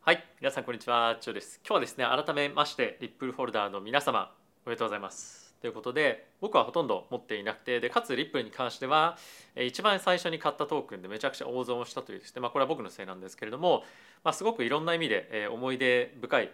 はい皆さんこんにちは。チョです。今日はですね改めましてリップルホルダーの皆様おめでとうございます。ということで僕はほとんど持っていなくてでかつリップルに関しては一番最初に買ったトークンでめちゃくちゃ大損をしたというですね、まあ、これは僕のせいなんですけれども、まあ、すごくいろんな意味で思い出深い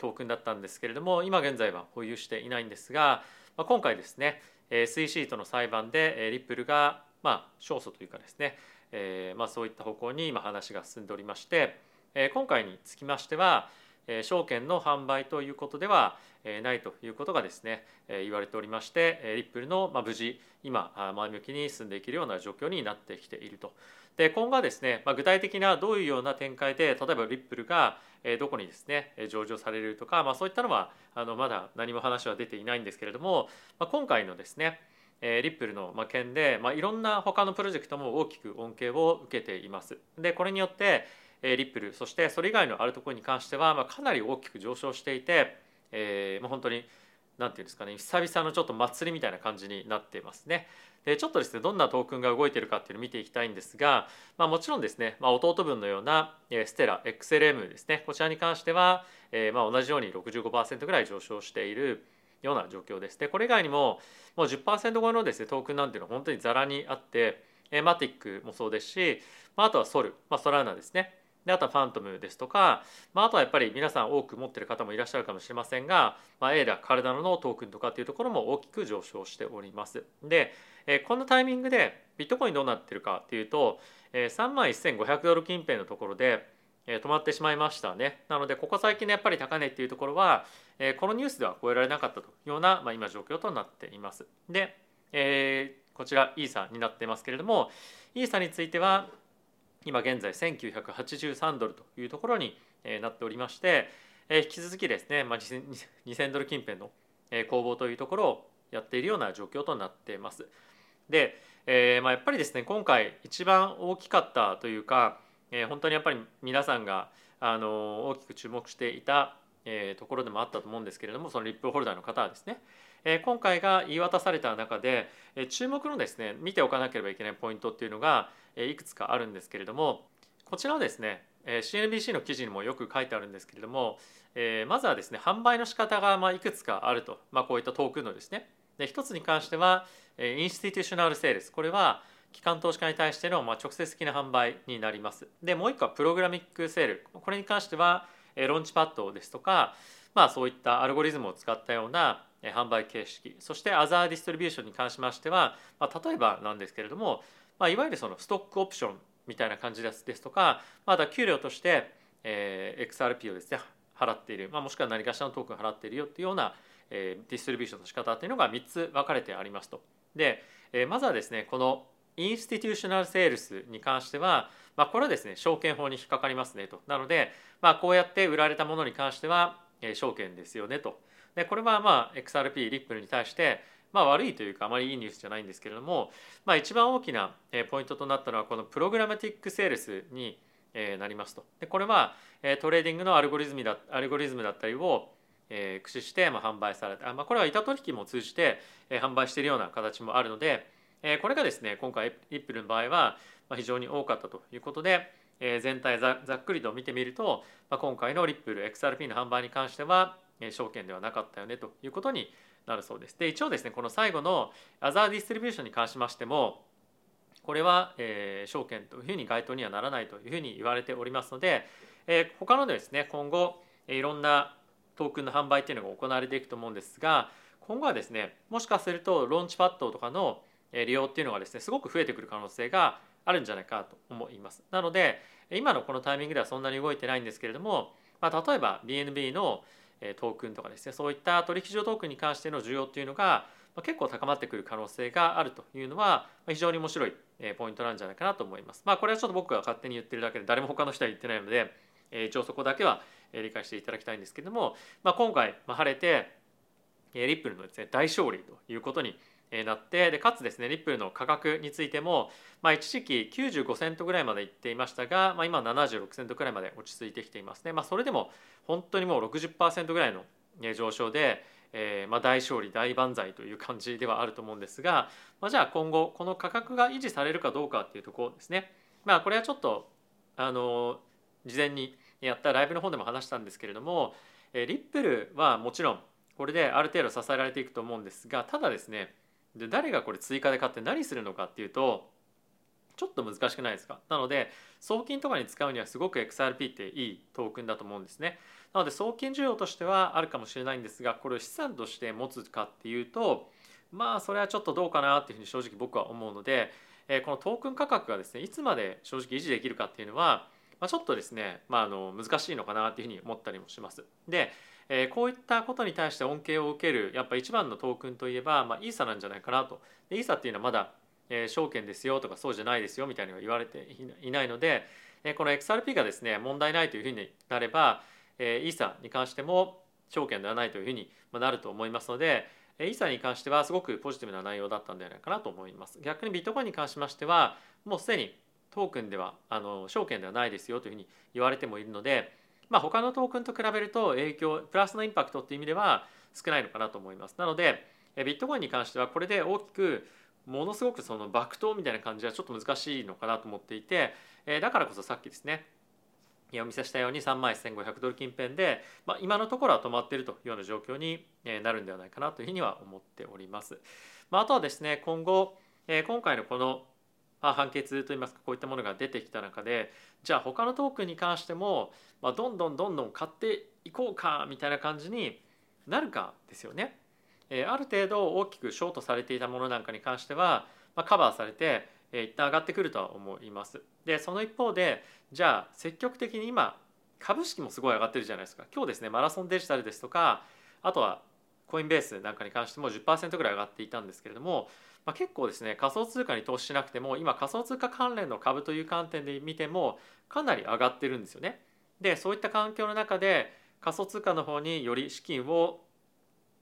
トークンだったんですけれども今現在は保有していないんですが、まあ、今回ですね SE シートの裁判でリップルがまあ勝訴というかですね、えー、まあそういった方向に今話が進んでおりましてえ今回につきましてはえ証券の販売ということではえないということがですねえ言われておりましてえリップルのま無事今前向きに進んでいけるような状況になってきていると。で今後はですね、まあ、具体的などういうような展開で例えばリップルがどこにですね上場されるとか、まあ、そういったのはあのまだ何も話は出ていないんですけれども、まあ、今回のですねリップルの件で、まあ、いろんな他のプロジェクトも大きく恩恵を受けています。でこれによってリップルそしてそれ以外のあるところに関しては、まあ、かなり大きく上昇していて、えー、まあ、本当に何て言うんですかね久々のちょっと祭りみたいな感じになっていますね。でちょっとですねどんなトークンが動いているかっていうのを見ていきたいんですが、まあ、もちろんですね、まあ、弟分のようなステラ XLM ですねこちらに関しては、えー、まあ同じように65%ぐらい上昇しているような状況です。でこれ以外にももう10%超えのですねトークンなんていうのは本当にざらにあってマティックもそうですし、まあ、あとはソル、まあ、ソラーナですねであとはファントムですとか、まあ、あとはやっぱり皆さん多く持ってる方もいらっしゃるかもしれませんが、まあ、エーダ、カルダノのトークンとかっていうところも大きく上昇しております。で、えこのタイミングでビットコインどうなってるかっていうと、え3万1500ドル近辺のところで、え止まってしまいましたね。なのでここ最近のやっぱり高値っていうところは、えこのニュースでは超えられなかったというような、まあ、今状況となっています。で、えー、こちらイーサになってますけれどもイーサについては今現在1983ドルというところになっておりまして引き続きですね、まあ、2000ドル近辺の攻防というところをやっているような状況となっています。で、えー、まあ、やっぱりですね今回一番大きかったというか、え、本当にやっぱり皆さんがあの大きく注目していた、えー、ところでもあったと思うんですけれどもそのリップホルダーの方はですね、え今回が言い渡された中で、え注目のですね見ておかなければいけないポイントっていうのが、えいくつかあるんですけれどもこちらはですねえ CNBC の記事にもよく書いてあるんですけれども、えまずはですね販売の仕方がまいくつかあると、まあ、こういったトークンのですねで一つに関してはえインスティテューショナルセールスこれは機関投資家に対してのま直接的な販売になります。でもう一個はプログラミックセールこれに関してはlaunchpad ですとかまあそういったアルゴリズムを使ったような販売形式そして other distribution に関しましては、まあ、例えばなんですけれども、まあ、いわゆるそのストックオプションみたいな感じですですとかまた給料として、えー、XRP をですね払っている、まあ、もしくは何かしらのトークン払っているよっていうような、えー、 distribution の仕方っていうのが3つ分かれてありますと。で、えー、まずはですねこの institutional sales に関しては、まあ、これはですね証券法に引っかかりますねと。なので、まあ、こうやって売られたものに関しては、えー、証券ですよねと。でこれはまあ XRP リップルに対してまあ悪いというかあまりいいニュースじゃないんですけれども、まあ、一番大きなポイントとなったのはこの programmatic sales になりますと。でこれはトレーディングのアルゴリズムだアルゴリズムだったりを駆使してまあ販売されてあ、まあ、これは板取引も通じて販売しているような形もあるのでこれがですね今回リップルの場合は非常に多かったということで全体ざっくりと見てみると今回のリップル XRP の販売に関しては証券ではなかったよねということになるそうです。で一応ですねこの最後のアザーディストリビューションに関しましてもこれは、え、証券というふうに該当にはならないというふうに言われておりますので、えー、他のですね今後いろんなトークンの販売っていうのが行われていくと思うんですが今後はですねもしかするとローンチパッドとかの利用っていうのがですねすごく増えてくる可能性があるんじゃないかと思います。なので今のこのタイミングではそんなに動いてないんですけれども、まあ、例えば BNB のトークンとかですねそういった取引所トークンに関しての需要っていうのが結構高まってくる可能性があるというのは非常に面白いポイントなんじゃないかなと思います。まあこれはちょっと僕が勝手に言ってるだけで誰も他の人は言ってないので一応そこだけは理解していただきたいんですけれども、まあ、今回晴れてリップルのですね大勝利ということになってでかつですねリップルの価格についても、まあ、一時期95セントぐらいまでいっていましたが、まあ、今76セントぐらいまで落ち着いてきていますね、まあ、それでも本当にもう60%ぐらいの上昇でえー、まあ、大勝利大万歳という感じではあると思うんですが、まあ、じゃあ今後この価格が維持されるかどうかっていうところですね。まあ、これはちょっとあの事前にやったライブの方でも話したんですけれども、えー、リップルはもちろんこれである程度支えられていくと思うんですがただですねで誰がこれ追加で買って何するのかっていうとちょっと難しくないですか？なので送金とかに使うにはすごく XRP っていいトークンだと思うんですね。なので送金需要としてはあるかもしれないんですがこれを資産として持つかっていうとまあそれはちょっとどうかなっていうふうに正直僕は思うのでこのトークン価格がですねいつまで正直維持できるかっていうのはちょっとですね、まあ、あの難しいのかなっていうふうに思ったりもします。でえこういったことに対して恩恵を受けるやっぱ一番のトークンといえば、まあ、イーサなんじゃないかなと。でイーサっていうのはまだ、えー、証券ですよとかそうじゃないですよみたいには言われていないので、えこの XRP がですね問題ないというふうになれば、えイーサに関しても証券ではないというふうになると思いますのでイーサに関してはすごくポジティブな内容だったんではないかなと思います。逆にビットコインに関しましてはもうすでにトークンではあの証券ではないですよというふうに言われてもいるので、まあ、他のトークンと比べると影響プラスのインパクトっていう意味では少ないのかなと思います。なのでビットコインに関してはこれで大きくものすごくその爆投みたいな感じはちょっと難しいのかなと思っていてだからこそさっきですねお見せしたように3万1500ドル近辺で、まあ、今のところは止まっているというような状況になるんではないかなというふうには思っております。まあ、あとはですね今後今回のこのま判決といいますかこういったものが出てきた中でじゃあ他のトークンに関しても、まあ、どんどんどんどん買っていこうかみたいな感じになるかですよね。えある程度大きくショートされていたものなんかに関しては、まあ、カバーされて、え一旦上がってくるとは思います。でその一方でじゃあ積極的に今株式もすごい上がってるじゃないですか今日ですねマラソンデジタルですとかあとはコインベースなんかに関しても10%ぐらい上がっていたんですけれどもまあ、結構ですね仮想通貨に投資しなくても今仮想通貨関連の株という観点で見てもかなり上がってるんですよね。でそういった環境の中で仮想通貨の方により資金を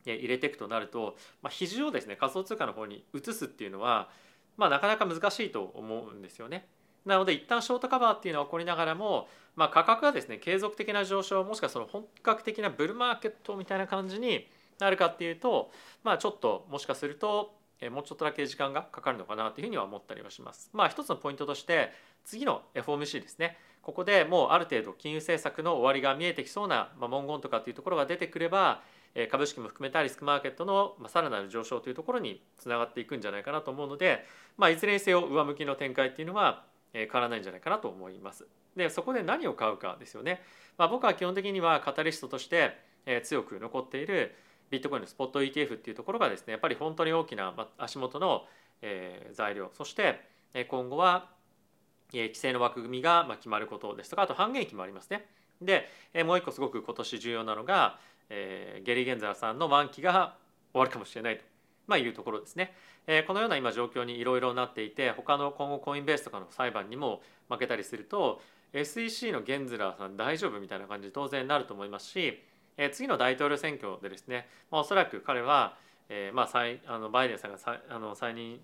入れていくとなると、まあ、比重をですね仮想通貨の方に移すっていうのは、まあ、なかなか難しいと思うんですよね。なので一旦ショートカバーっていうのは起こりながらも、まあ、価格がですね継続的な上昇もしくはその本格的なブルマーケットみたいな感じになるかっていうと、まあ、ちょっともしかするともうちょっとだけ時間がかかるのかなというふうには思ったりはします。まあ一つのポイントとして次の FOMC ですねここでもうある程度金融政策の終わりが見えてきそうな、ま文言とかっていうところが出てくれば株式も含めたリスクマーケットのさらなる上昇というところにつながっていくんじゃないかなと思うので、まあ、いずれにせよ上向きの展開っていうのは変わらないんじゃないかなと思います。でそこで何を買うかですよね。まあ、僕は基本的にはカタリストとして強く残っているビットコインのスポット ETF っていうところがですねやっぱり本当に大きな足元の材料そして今後は規制の枠組みが決まることですとかあと半減益もありますね。でもう一個すごく今年重要なのがゲリー・ゲンザーさんの満期が終わるかもしれないと。まあ、いうところですね。このような今状況にいろいろなっていて他の今後コインベースとかの裁判にも負けたりすると SEC のゲンズラーさん大丈夫みたいな感じで当然なると思いますしえ次の大統領選挙でですね、まあ、おそらく彼は、えーまあ、再あのバイデンさんが再あの再任、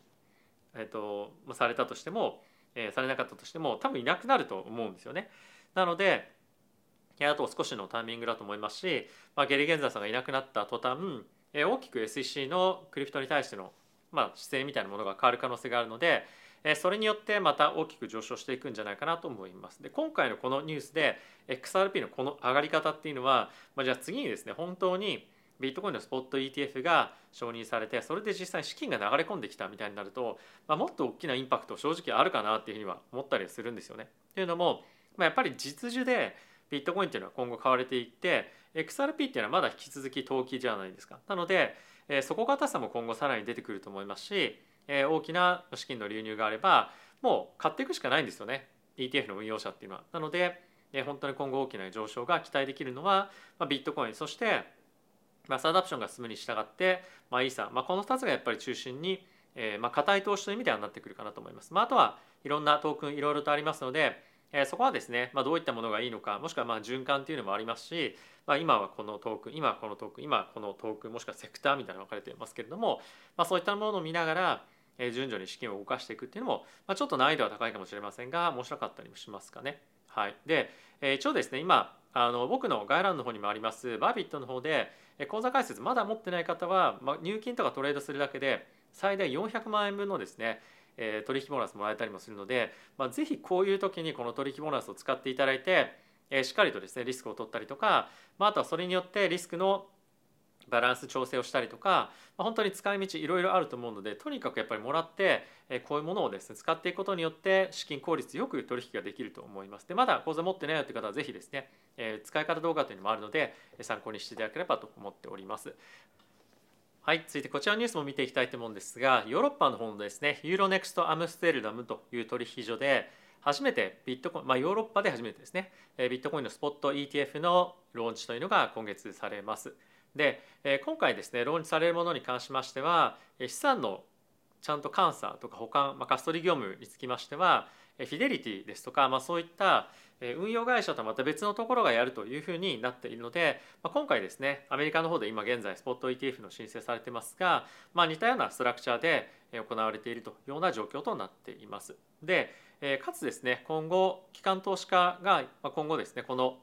えーと、されたとしても、えー、されなかったとしても多分いなくなると思うんですよね。なのであと少しのタイミングだと思いますし、まあ、ゲリ・ゲンザーさんがいなくなった途端、えー、大きく SEC のクリプトに対しての、まあ、姿勢みたいなものが変わる可能性があるので、それによってまた大きく上昇していくんじゃないかなと思います。で今回のこのニュースで XRP のこの上がり方っていうのは、まあ、じゃあ次にですね本当にビットコインのスポット ETF が承認されてそれで実際に資金が流れ込んできたみたいになると、まあ、もっと大きなインパクト正直あるかなっていうふうには思ったりするんですよね。というのも、まあ、やっぱり実需でビットコインっていうのは今後買われていって XRP っていうのはまだ引き続き投機じゃないですか。なので、えー、底堅さも今後さらに出てくると思いますしえ大きな資金の流入があればもう買っていくしかないんですよね ETF の運用者っていうのは。なので本当に今後大きな上昇が期待できるのは、まビットコインそしてマスアダプションが進むに従って、まあ、イーサ、まあ、この2つがやっぱり中心に、えー、まあ硬い投資という意味ではなってくるかなと思います。まあ、あとはいろんなトークンいろいろとありますので、え、そこはですね、まあ、どういったものがいいのかもしくはま循環というのもありますし、まあ、今はこのトーク今はこのトーク今はこのトークもしくはセクターみたいなのが分かれていますけれども、まあ、そういったものを見ながら順序に資金を動かしていくっていうのも、まちょっと難易度は高いかもしれませんが面白かったりもしますかね。はい、で一応ですね今あの僕の概要欄の方にもありますバービットの方で口座開設まだ持ってない方は、ま、入金とかトレードするだけで最大400万円分のですねえ取引ボーナスもらえたりもするので、まあ、ぜひこういう時にこの取引ボーナスを使っていただいて、えしっかりとですねリスクを取ったりとか、まあ、あとはそれによってリスクのバランス調整をしたりとか、まあ、本当に使い道いろいろあると思うのでとにかくやっぱりもらってえこういうものをですね使っていくことによって資金効率よく取引ができると思います。でまだ口座持ってないよって方はぜひですね、え使い方動画というのもあるので参考にしていただければと思っております。はい続いてこちらのニュースも見ていきたいと思うんですがヨーロッパの方のですねユーロネクストアムステルダムという取引所で初めてビットコイン、まあ、ヨーロッパで初めてですねビットコインのスポット ETF のローンチというのが今月されます。で今回ですねローンチされるものに関しましては資産のちゃんと監査とか保管、まあ、カストディ業務につきましてはフィデリティですとか、まあ、そういった運用会社とはまた別のところがやるというふうになっているので、まあ、今回ですねアメリカの方で今現在スポット ETF の申請されてますが、まあ、似たようなストラクチャーで行われているというような状況となっています。でかつですね今後機関投資家が今後ですねこの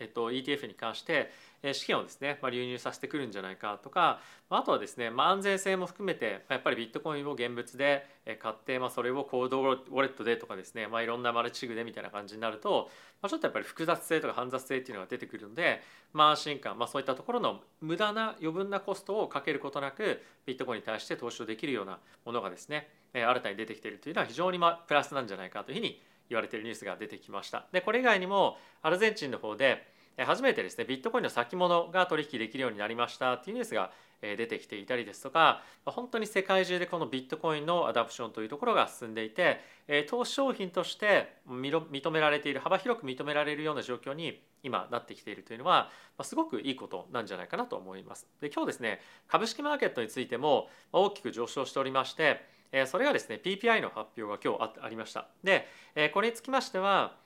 えっと、ETF に関して資金をですね、まあ、流入させてくるんじゃないかとかあとはですね、まあ、安全性も含めてやっぱりビットコインを現物で買って、まあ、それをコードウォレットでとかですね、まあ、いろんなマルチグでみたいな感じになると、まあ、ちょっとやっぱり複雑性とか煩雑性っていうのが出てくるので、まあ、安心感、まあ、そういったところの無駄な余分なコストをかけることなくビットコインに対して投資をできるようなものがですね新たに出てきているというのは非常にまプラスなんじゃないかというふうに言われているニュースが出てきました。でこれ以外にもアルゼンチンの方で初めてですねビットコインの先物が取引できるようになりましたっていうニュースが出てきていたりですとか本当に世界中でこのビットコインのアダプションというところが進んでいて投資商品として認められている幅広く認められるような状況に今なってきているというのはすごくいいことなんじゃないかなと思います。で今日ですね株式マーケットについても大きく上昇しておりましてそれがですね PPI の発表が今日ありました。でこれにつきましては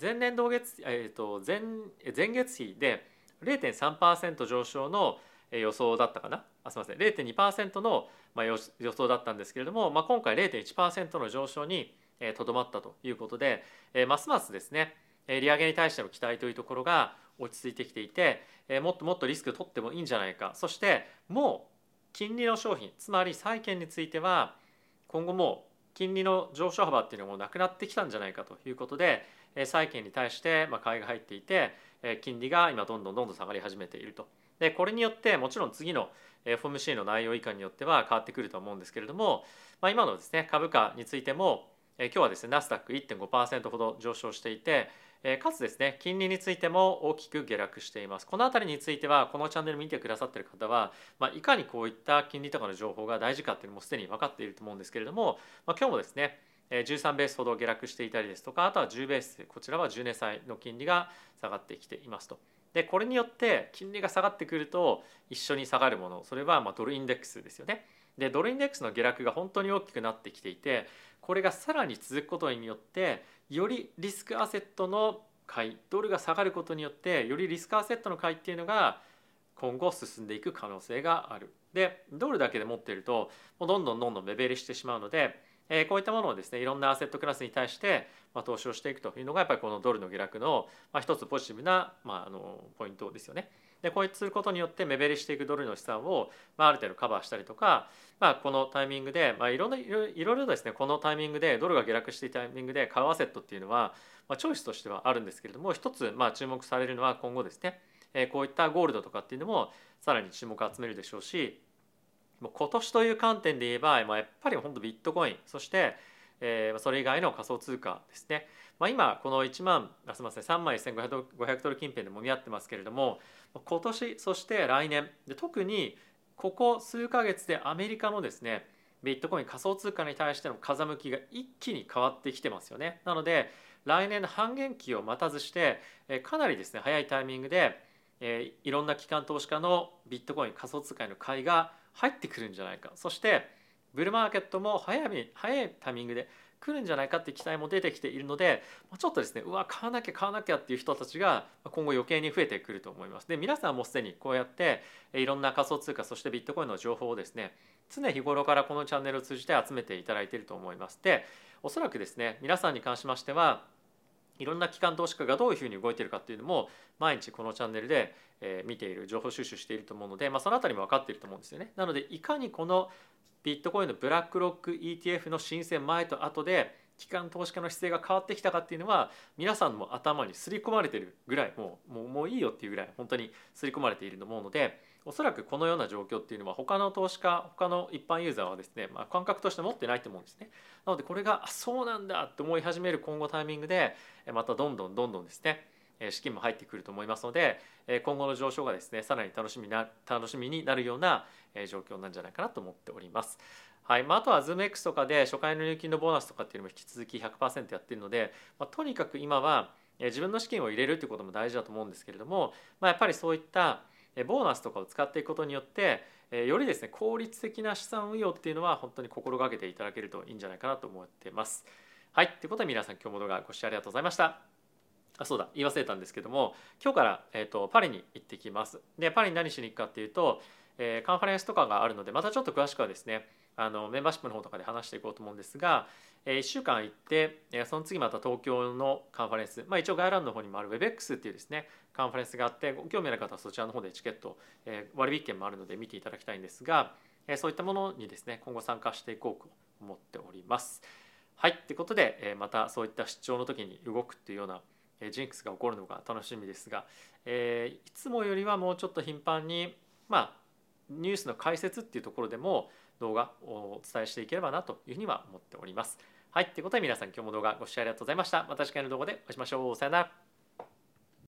前年同月、えー、と前前月比で0.3%上昇の予想だったかな？あすみません。0.2%のまあ予想だったんですけれども、まあ、今回0.1%の上昇にとどまったということでえますますですね利上げに対しての期待というところが落ち着いてきていてえもっともっとリスクを取ってもいいんじゃないか。そしてもう金利の商品つまり債券については今後も金利の上昇幅っていうのもなくなってきたんじゃないかということで債券に対して買いが入っていて金利が今どんどんどんどん下がり始めていると。でこれによってもちろん次の FOMC の内容以下によっては変わってくると思うんですけれども、まあ、今のですね株価についても今日はですねナスダック1.5%ほど上昇していてかつですね金利についても大きく下落していますこの辺りについてはこのチャンネル見てくださってる方は、まあ、いかにこういった金利とかの情報が大事かっていうのもすでに分かっていると思うんですけれども、まあ、今日もですね13ベースほど下落していたりですとかあとは10ベースこちらは10年債の金利が下がってきていますと。でこれによって金利が下がってくると一緒に下がるものそれはまドルインデックスですよね。でドルインデックスの下落が本当に大きくなってきていてこれがさらに続くことによってよりリスクアセットの買いドルが下がることによってよりリスクアセットの買いっていうのが今後進んでいく可能性がある。でドルだけで持っているともうどんどんどんどん目減りしてしまうのでえこういったものをですねいろんなアセットクラスに対して、ま投資をしていくというのがやっぱりこのドルの下落の、まあ、一つポジティブな、まあ、あのポイントですよね。でこうすることによって目減りしていくドルの資産を、まあ、ある程度カバーしたりとか、まあ、このタイミングで、まあ、いろんないろいろですねこのタイミングでドルが下落していたタイミングで買うアセットっていうのは、まあ、チョイスとしてはあるんですけれども一つ、まあ、注目されるのは今後ですね、えこういったゴールドとかっていうのもさらに注目を集めるでしょうしもう今年という観点で言えば、まあ、やっぱり本当ビットコインそして、えー、それ以外の仮想通貨ですね、まあ、今この1万あすみません3万1500ドル近辺でもみ合ってますけれども今年そして来年で特にここ数ヶ月でアメリカのですねビットコイン仮想通貨に対しての風向きが一気に変わってきてますよね。なので来年の半減期を待たずしてかなりですね早いタイミングでいろんな機関投資家のビットコイン仮想通貨への買いが入ってくるんじゃないかそしてブルーマーケットも早め早いタイミングで来るんじゃないかって期待も出てきているのでちょっとですねうわ買わなきゃ買わなきゃっていう人たちが今後余計に増えてくると思います。で皆さんもすでにこうやっていろんな仮想通貨そしてビットコインの情報をですね常日頃からこのチャンネルを通じて集めていただいていると思います。でおそらくですね皆さんに関しましてはいろんな機関投資家がどういうふうに動いているかっていうのも毎日このチャンネルで見ている情報収集していると思うので、まあ、その辺りも分かっていると思うんですよね。なのでいかにこのビットコインのブラックロック ETF の申請前と後で機関投資家の姿勢が変わってきたかっていうのは皆さんも頭に刷り込まれてるぐらいもうもうもういいよっていうぐらい本当に刷り込まれていると思うのでおそらくこのような状況っていうのは他の投資家他の一般ユーザーはですね、まあ、感覚として持ってないと思うんですね。なのでこれがそうなんだって思い始める今後タイミングでまたどんどんどんどんですね資金も入ってくると思いますので今後の上昇がですねさらに楽しみな楽しみになるような状況なんじゃないかなと思っております。はいまあ、あとは ZoomX とかで初回の入金のボーナスとかっていうのも引き続き100%やってるので、まあ、とにかく今は自分の資金を入れるということも大事だと思うんですけれども、まあ、やっぱりそういったボーナスとかを使っていくことによってよりですね効率的な資産運用っていうのは本当に心がけていただけるといいんじゃないかなと思ってます。はい、ということで皆さん今日も動画ご視聴ありがとうございました。あそうだ言い忘れたんですけども今日から、えーと、パリに行ってきます。でパリに何しに行くかっていうと、えー、カンファレンスとかがあるのでまたちょっと詳しくはですねあのメンバーシップの方とかで話していこうと思うんですが、え1週間行って、えその次また東京のカンファレンス、まあ、一応概要欄の方にもある WebX っていうですねカンファレンスがあってご興味ある方はそちらの方でチケット、え割引券もあるので見ていただきたいんですが、えそういったものにですね今後参加していこうと思っております。はいということで、えまたそういった出張の時に動くっていうようなジンクスが起こるのが楽しみですが、えいつもよりはもうちょっと頻繁にまあニュースの解説っていうところでも動画をお伝えしていければなというふうには思っております。はい、ということで皆さん今日も動画ご視聴ありがとうございました。また次回の動画でお会いしましょう。さよなら。